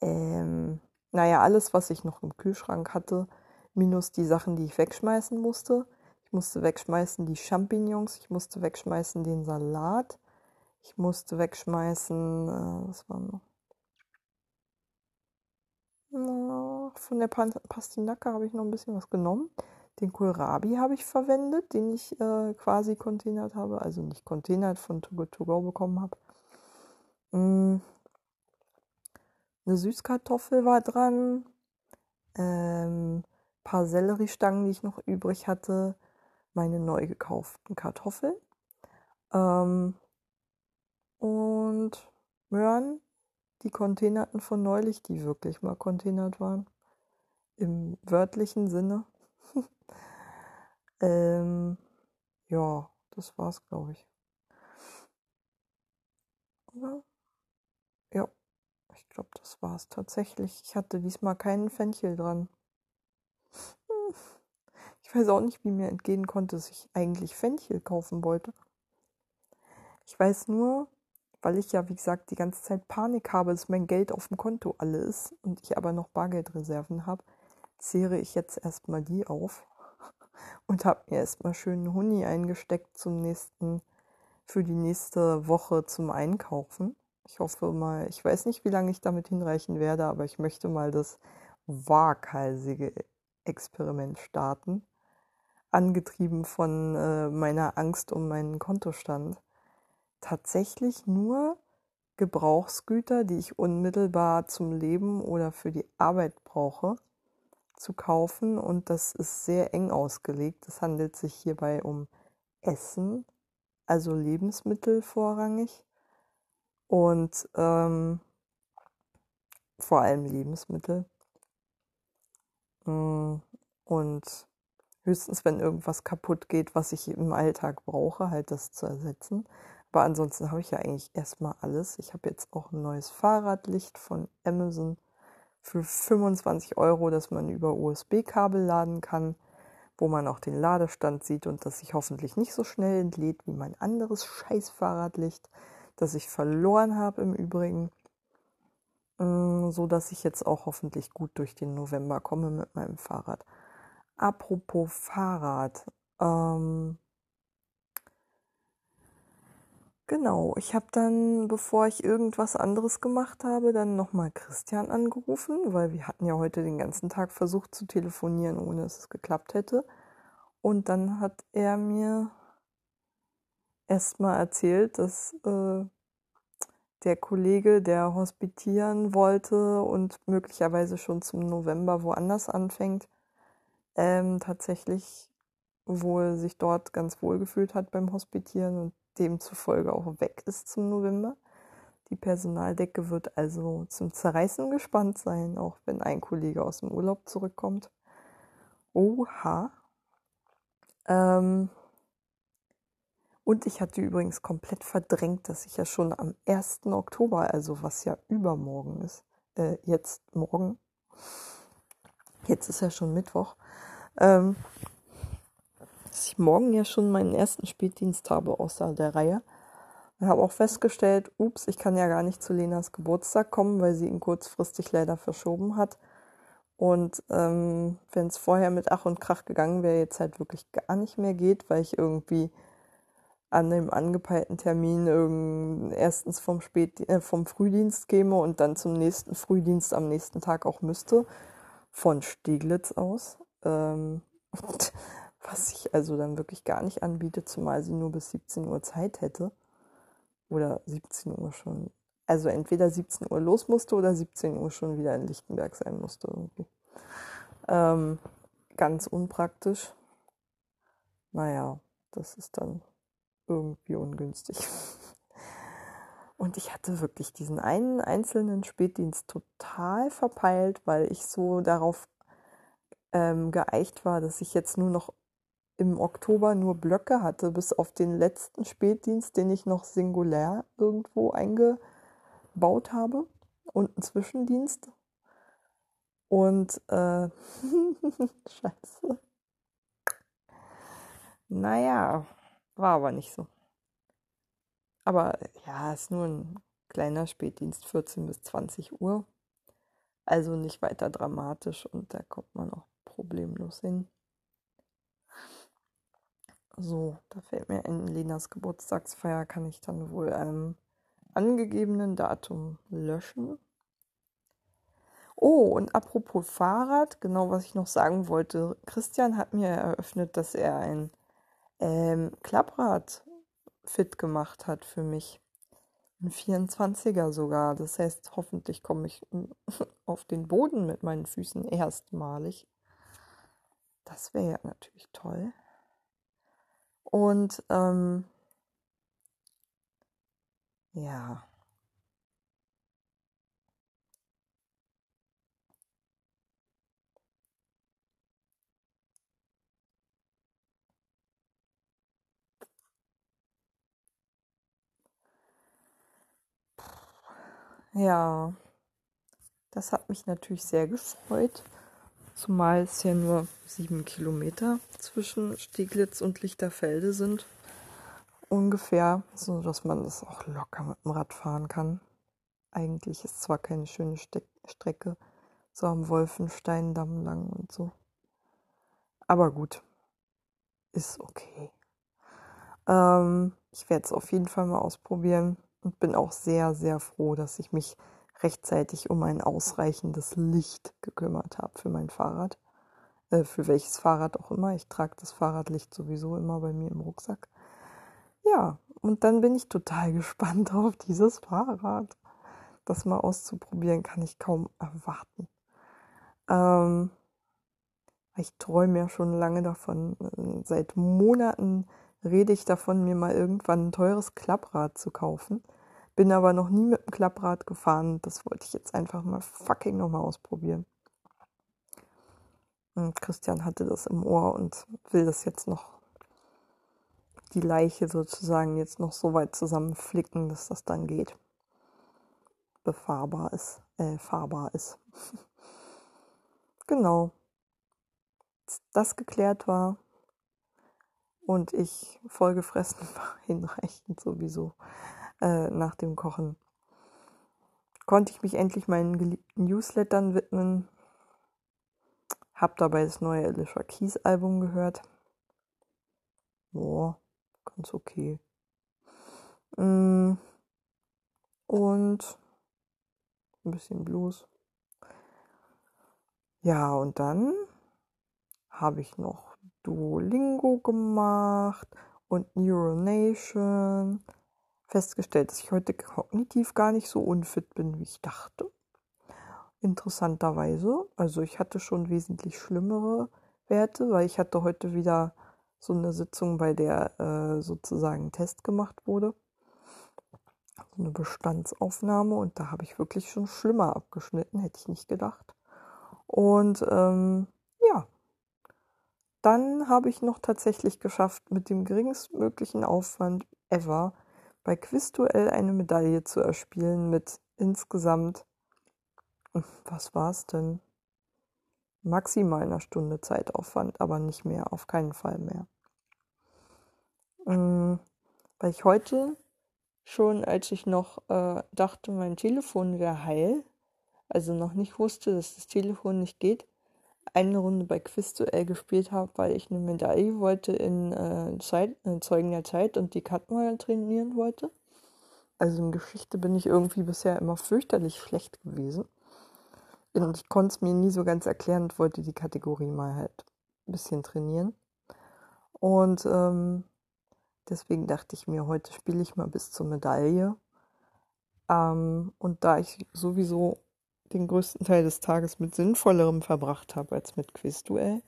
Speaker 1: ähm, naja, alles, was ich noch im Kühlschrank hatte, minus die Sachen, die ich wegschmeißen musste. Ich musste wegschmeißen die Champignons, ich musste wegschmeißen den Salat, ich musste wegschmeißen, äh, was war noch? Na, von der Pastinacke habe ich noch ein bisschen was genommen. Den Kohlrabi habe ich verwendet, den ich äh, quasi containert habe, also nicht containert von To Go To bekommen habe. Mm. Eine Süßkartoffel war dran, ähm, paar Selleriestangen, die ich noch übrig hatte, meine neu gekauften Kartoffeln ähm, und Möhren, die containerten von neulich, die wirklich mal containert waren, im wörtlichen Sinne. ähm, ja, das war's, glaube ich. Oder? Glaube, das war es tatsächlich. Ich hatte diesmal keinen Fenchel dran. Hm. Ich weiß auch nicht, wie mir entgehen konnte, dass ich eigentlich Fenchel kaufen wollte. Ich weiß nur, weil ich ja, wie gesagt, die ganze Zeit Panik habe, dass mein Geld auf dem Konto alle ist und ich aber noch Bargeldreserven habe, zehre ich jetzt erstmal die auf und habe mir erstmal schön einen Huni eingesteckt zum nächsten, für die nächste Woche zum Einkaufen. Ich hoffe mal, ich weiß nicht, wie lange ich damit hinreichen werde, aber ich möchte mal das waghalsige Experiment starten. Angetrieben von äh, meiner Angst um meinen Kontostand. Tatsächlich nur Gebrauchsgüter, die ich unmittelbar zum Leben oder für die Arbeit brauche, zu kaufen und das ist sehr eng ausgelegt. Es handelt sich hierbei um Essen, also Lebensmittel vorrangig und ähm, vor allem Lebensmittel. Mm, und höchstens, wenn irgendwas kaputt geht, was ich im Alltag brauche, halt das zu ersetzen. Aber ansonsten habe ich ja eigentlich erstmal alles. Ich habe jetzt auch ein neues Fahrradlicht von Amazon für 25 Euro, das man über USB-Kabel laden kann, wo man auch den Ladestand sieht und das sich hoffentlich nicht so schnell entlädt wie mein anderes scheiß Fahrradlicht, das ich verloren habe im Übrigen. Mm, so dass ich jetzt auch hoffentlich gut durch den November komme mit meinem Fahrrad. Apropos Fahrrad. Ähm, genau, ich habe dann, bevor ich irgendwas anderes gemacht habe, dann nochmal Christian angerufen, weil wir hatten ja heute den ganzen Tag versucht zu telefonieren, ohne dass es geklappt hätte. Und dann hat er mir erstmal erzählt, dass äh, der Kollege, der hospitieren wollte und möglicherweise schon zum November woanders anfängt, ähm, tatsächlich wohl sich dort ganz wohl gefühlt hat beim Hospitieren und demzufolge auch weg ist zum November. Die Personaldecke wird also zum Zerreißen gespannt sein, auch wenn ein Kollege aus dem Urlaub zurückkommt. Oha. Ähm, und ich hatte übrigens komplett verdrängt, dass ich ja schon am 1. Oktober, also was ja übermorgen ist, äh, jetzt morgen, jetzt ist ja schon Mittwoch, ähm, dass ich morgen ja schon meinen ersten Spätdienst habe außer der Reihe. Ich habe auch festgestellt, ups, ich kann ja gar nicht zu Lenas Geburtstag kommen, weil sie ihn kurzfristig leider verschoben hat. Und ähm, wenn es vorher mit Ach und Krach gegangen wäre, jetzt halt wirklich gar nicht mehr geht, weil ich irgendwie an dem angepeilten Termin erstens vom, Spät äh, vom Frühdienst käme und dann zum nächsten Frühdienst am nächsten Tag auch müsste, von Steglitz aus. Ähm, was sich also dann wirklich gar nicht anbietet, zumal sie nur bis 17 Uhr Zeit hätte. Oder 17 Uhr schon. Also entweder 17 Uhr los musste oder 17 Uhr schon wieder in Lichtenberg sein musste irgendwie. Ähm, ganz unpraktisch. Naja, das ist dann irgendwie ungünstig. Und ich hatte wirklich diesen einen einzelnen Spätdienst total verpeilt, weil ich so darauf ähm, geeicht war, dass ich jetzt nur noch im Oktober nur Blöcke hatte, bis auf den letzten Spätdienst, den ich noch singulär irgendwo eingebaut habe und einen Zwischendienst. Und äh, scheiße. Naja, war aber nicht so. Aber ja, ist nur ein kleiner Spätdienst, 14 bis 20 Uhr. Also nicht weiter dramatisch und da kommt man auch problemlos hin. So, da fällt mir in Lenas Geburtstagsfeier kann ich dann wohl einem angegebenen Datum löschen. Oh, und apropos Fahrrad, genau was ich noch sagen wollte. Christian hat mir eröffnet, dass er ein ähm, Klapprad fit gemacht hat für mich. Ein 24er sogar. Das heißt, hoffentlich komme ich auf den Boden mit meinen Füßen erstmalig. Das wäre ja natürlich toll. Und ähm, ja. Ja, das hat mich natürlich sehr gefreut, zumal es ja nur sieben Kilometer zwischen Steglitz und Lichterfelde sind. Ungefähr, so dass man das auch locker mit dem Rad fahren kann. Eigentlich ist zwar keine schöne Ste Strecke, so am Wolfensteindamm lang und so. Aber gut, ist okay. Ähm, ich werde es auf jeden Fall mal ausprobieren und bin auch sehr, sehr froh, dass ich mich rechtzeitig um ein ausreichendes Licht gekümmert habe für mein Fahrrad. Äh, für welches Fahrrad auch immer. Ich trage das Fahrradlicht sowieso immer bei mir im Rucksack. Ja, und dann bin ich total gespannt auf dieses Fahrrad. Das mal auszuprobieren kann ich kaum erwarten. Ähm, Ich träume ja schon lange davon. Seit Monaten rede ich davon, mir mal irgendwann ein teures Klapprad zu kaufen. Bin aber noch nie mit dem Klapprad gefahren. Das wollte ich jetzt einfach mal fucking nochmal ausprobieren. Und Christian hatte das im Ohr und will das jetzt noch, die Leiche sozusagen jetzt noch so weit zusammenflicken, dass das dann geht. Befahrbar ist, äh, fahrbar ist. genau. Das geklärt war und ich vollgefressen war, hinreichend sowieso äh, nach dem Kochen, konnte ich mich endlich meinen geliebten Newslettern widmen. Hab dabei das neue Alicia Keys Album gehört. Boah, ganz okay. Mm. Und ein bisschen Blues. Ja, und dann habe ich noch Duolingo gemacht und Neuronation festgestellt, dass ich heute kognitiv gar nicht so unfit bin, wie ich dachte. Interessanterweise. Also ich hatte schon wesentlich schlimmere Werte, weil ich hatte heute wieder so eine Sitzung, bei der äh, sozusagen ein Test gemacht wurde. So eine Bestandsaufnahme und da habe ich wirklich schon schlimmer abgeschnitten, hätte ich nicht gedacht. Und ähm, ja, dann habe ich noch tatsächlich geschafft, mit dem geringstmöglichen Aufwand ever bei Quizduell eine Medaille zu erspielen mit insgesamt, was war es denn? Maximal einer Stunde Zeitaufwand, aber nicht mehr, auf keinen Fall mehr. Ähm, weil ich heute schon, als ich noch äh, dachte, mein Telefon wäre heil, also noch nicht wusste, dass das Telefon nicht geht, eine Runde bei Quizduell gespielt habe, weil ich eine Medaille wollte in äh, Zeit, äh, Zeugen der Zeit und die Katmal trainieren wollte. Also in Geschichte bin ich irgendwie bisher immer fürchterlich schlecht gewesen. Und ich konnte es mir nie so ganz erklären und wollte die Kategorie mal halt ein bisschen trainieren. Und ähm, deswegen dachte ich mir, heute spiele ich mal bis zur Medaille. Ähm, und da ich sowieso den größten Teil des Tages mit Sinnvollerem verbracht habe als mit Quizduell.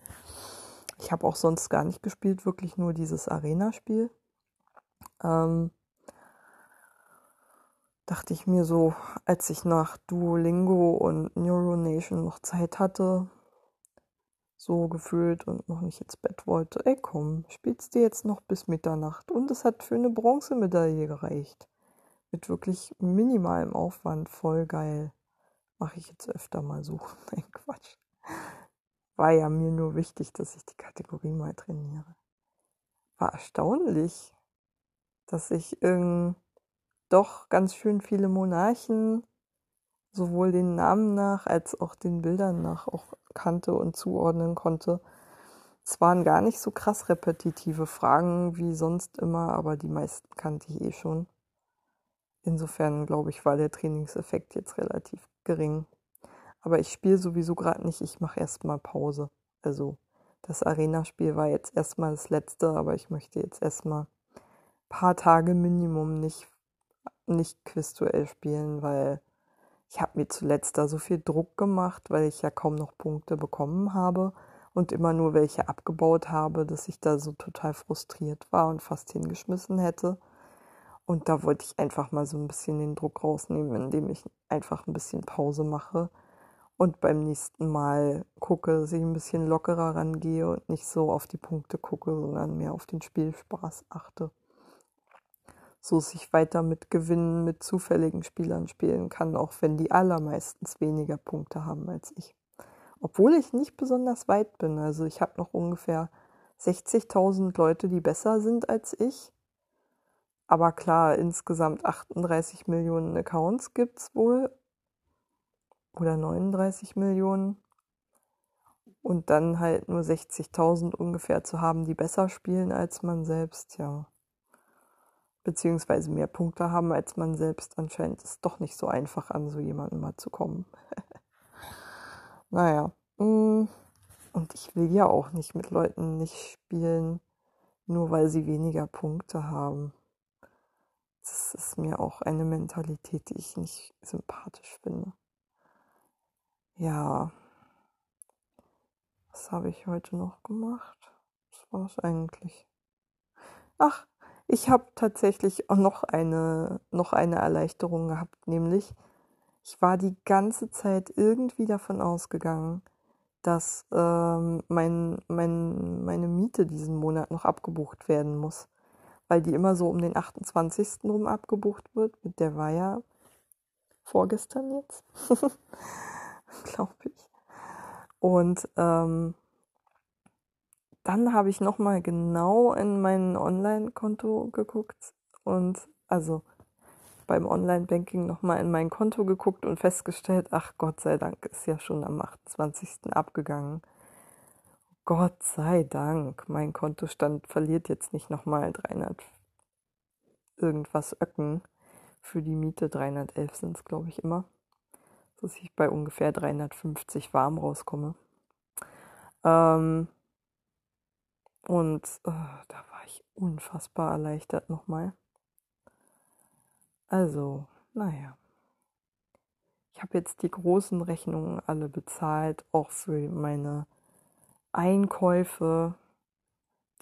Speaker 1: Ich habe auch sonst gar nicht gespielt, wirklich nur dieses Arena-Spiel. Ähm, dachte ich mir so, als ich nach Duolingo und Neuronation noch Zeit hatte, so gefühlt und noch nicht ins Bett wollte, ey komm, spielst du jetzt noch bis Mitternacht. Und es hat für eine Bronzemedaille gereicht. Mit wirklich minimalem Aufwand, voll geil. Mache ich jetzt öfter mal so. Nein, Quatsch. War ja mir nur wichtig, dass ich die Kategorie mal trainiere. War erstaunlich, dass ich ähm, doch ganz schön viele Monarchen sowohl den Namen nach als auch den Bildern nach auch kannte und zuordnen konnte. Es waren gar nicht so krass repetitive Fragen wie sonst immer, aber die meisten kannte ich eh schon. Insofern glaube ich, war der Trainingseffekt jetzt relativ gering. Aber ich spiele sowieso gerade nicht, ich mache erstmal Pause. Also das Arena-Spiel war jetzt erstmal das letzte, aber ich möchte jetzt erstmal paar Tage Minimum nicht, nicht Quizduell spielen, weil ich habe mir zuletzt da so viel Druck gemacht, weil ich ja kaum noch Punkte bekommen habe und immer nur welche abgebaut habe, dass ich da so total frustriert war und fast hingeschmissen hätte. Und da wollte ich einfach mal so ein bisschen den Druck rausnehmen, indem ich einfach ein bisschen Pause mache und beim nächsten Mal gucke, dass ich ein bisschen lockerer rangehe und nicht so auf die Punkte gucke, sondern mehr auf den Spielspaß achte. So dass ich weiter mit Gewinnen mit zufälligen Spielern spielen kann, auch wenn die allermeistens weniger Punkte haben als ich. Obwohl ich nicht besonders weit bin. Also ich habe noch ungefähr 60.000 Leute, die besser sind als ich aber klar, insgesamt 38 Millionen Accounts gibt es wohl. Oder 39 Millionen. Und dann halt nur 60.000 ungefähr zu haben, die besser spielen als man selbst, ja. Beziehungsweise mehr Punkte haben als man selbst. Anscheinend ist es doch nicht so einfach, an so jemanden mal zu kommen. naja. Mm. Und ich will ja auch nicht mit Leuten nicht spielen, nur weil sie weniger Punkte haben das ist mir auch eine Mentalität, die ich nicht sympathisch finde. Ja, Was habe ich heute noch gemacht? Was war es eigentlich? Ach, ich habe tatsächlich auch noch eine, noch eine Erleichterung gehabt, nämlich ich war die ganze Zeit irgendwie davon ausgegangen, dass ähm, mein, mein, meine Miete diesen Monat noch abgebucht werden muss, weil die immer so um den 28. rum abgebucht wird. Mit der war ja vorgestern jetzt, glaube ich. Und ähm, dann habe ich nochmal genau in mein Online-Konto geguckt und also beim Online-Banking nochmal in mein Konto geguckt und festgestellt, ach Gott sei Dank, ist ja schon am 28. abgegangen. Gott sei Dank, mein Kontostand verliert jetzt nicht nochmal 300 irgendwas Öcken für die Miete. 311 sind es, glaube ich, immer. Dass ich bei ungefähr 350 warm rauskomme. Ähm, und äh, da war ich unfassbar erleichtert nochmal. Also, naja. Ich habe jetzt die großen Rechnungen alle bezahlt, auch für meine Einkäufe,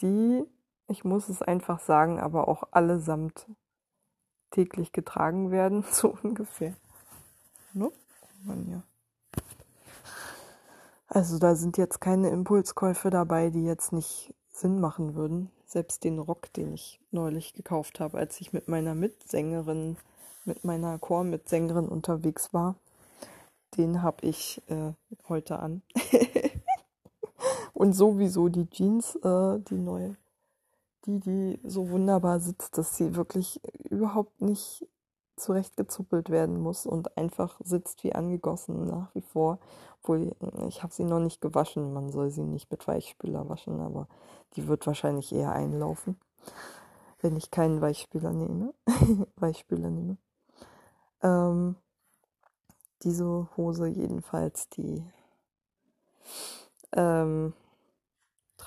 Speaker 1: die, ich muss es einfach sagen, aber auch allesamt täglich getragen werden, so ungefähr. Also da sind jetzt keine Impulskäufe dabei, die jetzt nicht Sinn machen würden. Selbst den Rock, den ich neulich gekauft habe, als ich mit meiner Mitsängerin, mit meiner Chormitsängerin unterwegs war, den habe ich äh, heute an. Und sowieso die Jeans, äh, die neue, die, die so wunderbar sitzt, dass sie wirklich überhaupt nicht zurechtgezuppelt werden muss und einfach sitzt wie angegossen nach wie vor. Obwohl, ich habe sie noch nicht gewaschen. Man soll sie nicht mit Weichspüler waschen, aber die wird wahrscheinlich eher einlaufen, wenn ich keinen Weichspüler nehme. Weichspüler nehme. Ähm, diese Hose jedenfalls, die ähm,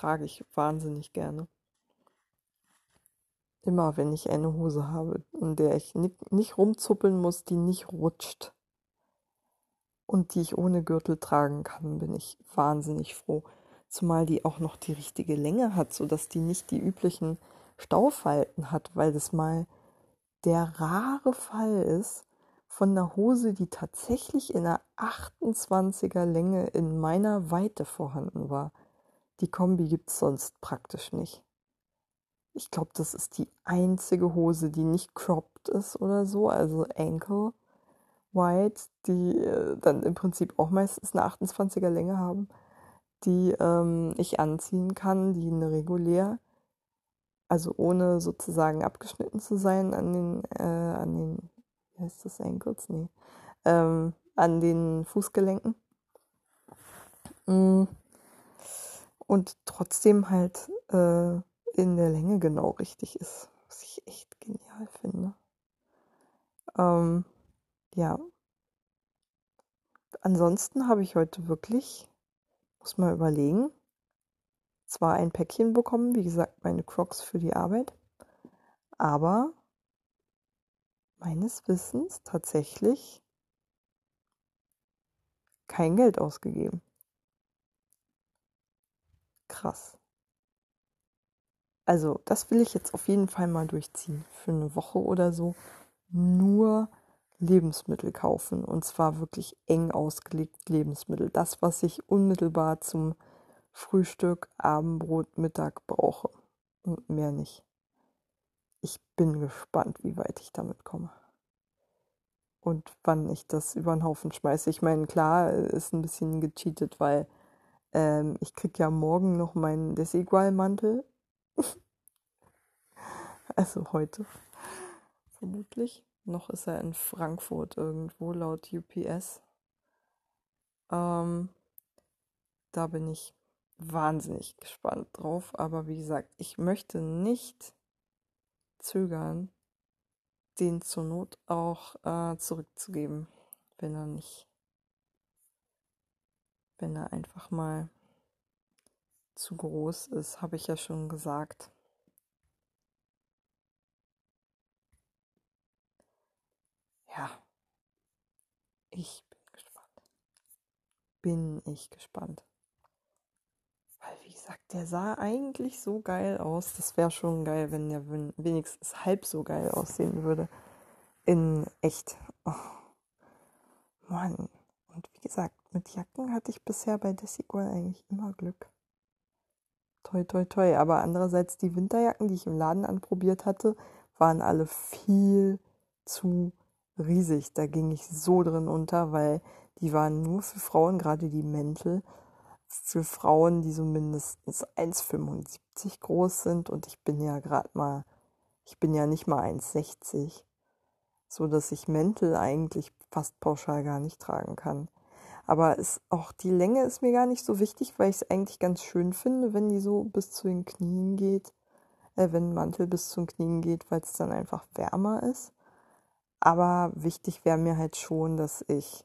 Speaker 1: trage ich wahnsinnig gerne immer, wenn ich eine Hose habe, in der ich nicht rumzuppeln muss, die nicht rutscht und die ich ohne Gürtel tragen kann, bin ich wahnsinnig froh. Zumal die auch noch die richtige Länge hat, sodass die nicht die üblichen Staufalten hat, weil das mal der rare Fall ist von einer Hose, die tatsächlich in einer 28er Länge in meiner Weite vorhanden war. Die Kombi gibt es sonst praktisch nicht. Ich glaube, das ist die einzige Hose, die nicht cropped ist oder so, also ankle wide, die äh, dann im Prinzip auch meistens eine 28er Länge haben, die ähm, ich anziehen kann, die eine regulär, also ohne sozusagen abgeschnitten zu sein an den, äh, an den, wie heißt das, Ankles? Nee, ähm, an den Fußgelenken. Mm. Und trotzdem halt äh, in der Länge genau richtig ist, was ich echt genial finde. Ähm, ja. Ansonsten habe ich heute wirklich, muss mal überlegen, zwar ein Päckchen bekommen, wie gesagt, meine Crocs für die Arbeit, aber meines Wissens tatsächlich kein Geld ausgegeben. Krass. Also, das will ich jetzt auf jeden Fall mal durchziehen. Für eine Woche oder so nur Lebensmittel kaufen. Und zwar wirklich eng ausgelegt Lebensmittel. Das, was ich unmittelbar zum Frühstück, Abendbrot, Mittag brauche. Und mehr nicht. Ich bin gespannt, wie weit ich damit komme. Und wann ich das über den Haufen schmeiße. Ich meine, klar, ist ein bisschen gecheatet, weil ähm, ich kriege ja morgen noch meinen Desigual-Mantel also heute. Vermutlich. Noch ist er in Frankfurt irgendwo, laut UPS. Ähm, da bin ich wahnsinnig gespannt drauf. Aber wie gesagt, ich möchte nicht zögern, den zur Not auch äh, zurückzugeben, wenn er nicht, wenn er einfach mal zu groß ist, habe ich ja schon gesagt. Ja, ich bin gespannt. Bin ich gespannt. wie gesagt, der sah eigentlich so geil aus. Das wäre schon geil, wenn der wenigstens halb so geil aussehen würde. In echt. Oh. Mann. Und wie gesagt, mit Jacken hatte ich bisher bei Desigual eigentlich immer Glück. Toi, toi, toi. Aber andererseits, die Winterjacken, die ich im Laden anprobiert hatte, waren alle viel zu riesig. Da ging ich so drin unter, weil die waren nur für Frauen, gerade die Mäntel, für Frauen, die so mindestens 1,75 groß sind. Und ich bin ja gerade mal, ich bin ja nicht mal 1,60. So dass ich Mäntel eigentlich fast pauschal gar nicht tragen kann. Aber es, auch die Länge ist mir gar nicht so wichtig, weil ich es eigentlich ganz schön finde, wenn die so bis zu den Knien geht. Äh, wenn Mantel bis zu den Knien geht, weil es dann einfach wärmer ist. Aber wichtig wäre mir halt schon, dass ich,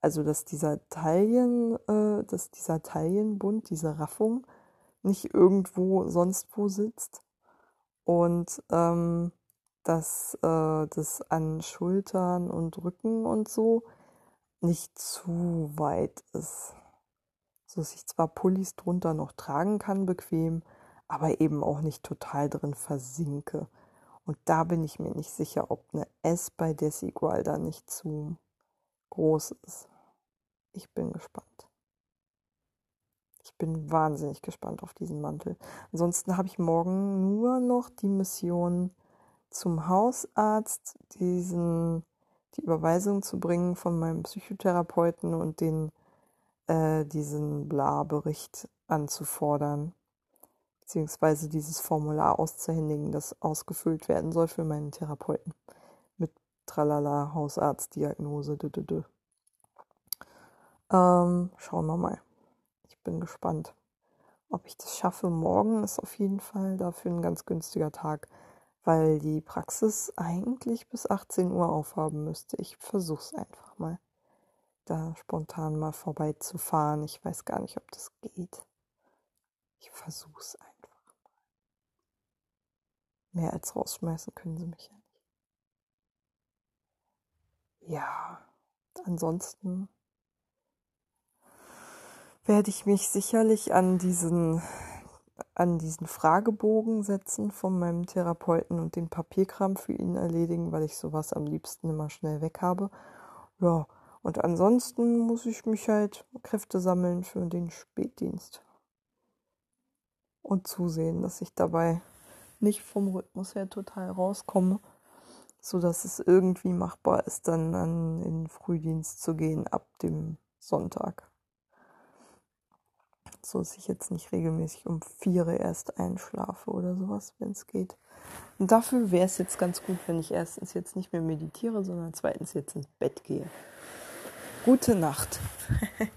Speaker 1: also dass dieser Taillen, äh, dass dieser Taillenbund, diese Raffung nicht irgendwo sonst wo sitzt. Und ähm, dass äh, das an Schultern und Rücken und so nicht zu weit ist. So dass ich zwar Pullis drunter noch tragen kann, bequem, aber eben auch nicht total drin versinke. Und da bin ich mir nicht sicher, ob eine S bei Desigual da nicht zu groß ist. Ich bin gespannt. Ich bin wahnsinnig gespannt auf diesen Mantel. Ansonsten habe ich morgen nur noch die Mission zum Hausarzt, diesen, die Überweisung zu bringen von meinem Psychotherapeuten und den, äh, diesen Bla-Bericht anzufordern beziehungsweise dieses Formular auszuhändigen, das ausgefüllt werden soll für meinen Therapeuten. Mit Tralala, Hausarzt, Diagnose, dü, dü, dü. Ähm, schauen wir mal. Ich bin gespannt. Ob ich das schaffe, morgen ist auf jeden Fall dafür ein ganz günstiger Tag, weil die Praxis eigentlich bis 18 Uhr aufhaben müsste. Ich versuche es einfach mal, da spontan mal vorbeizufahren. Ich weiß gar nicht, ob das geht. Ich versuche es einfach. Mehr als rausschmeißen können sie mich ja nicht. Ja, ansonsten werde ich mich sicherlich an diesen an diesen Fragebogen setzen von meinem Therapeuten und den Papierkram für ihn erledigen, weil ich sowas am liebsten immer schnell weg habe. Ja, und ansonsten muss ich mich halt Kräfte sammeln für den Spätdienst und zusehen, dass ich dabei nicht vom Rhythmus her total rauskomme, so dass es irgendwie machbar ist, dann an in den Frühdienst zu gehen ab dem Sonntag. So dass ich jetzt nicht regelmäßig um vier erst einschlafe oder sowas, wenn es geht. Und dafür wäre es jetzt ganz gut, wenn ich erstens jetzt nicht mehr meditiere, sondern zweitens jetzt ins Bett gehe. Gute Nacht.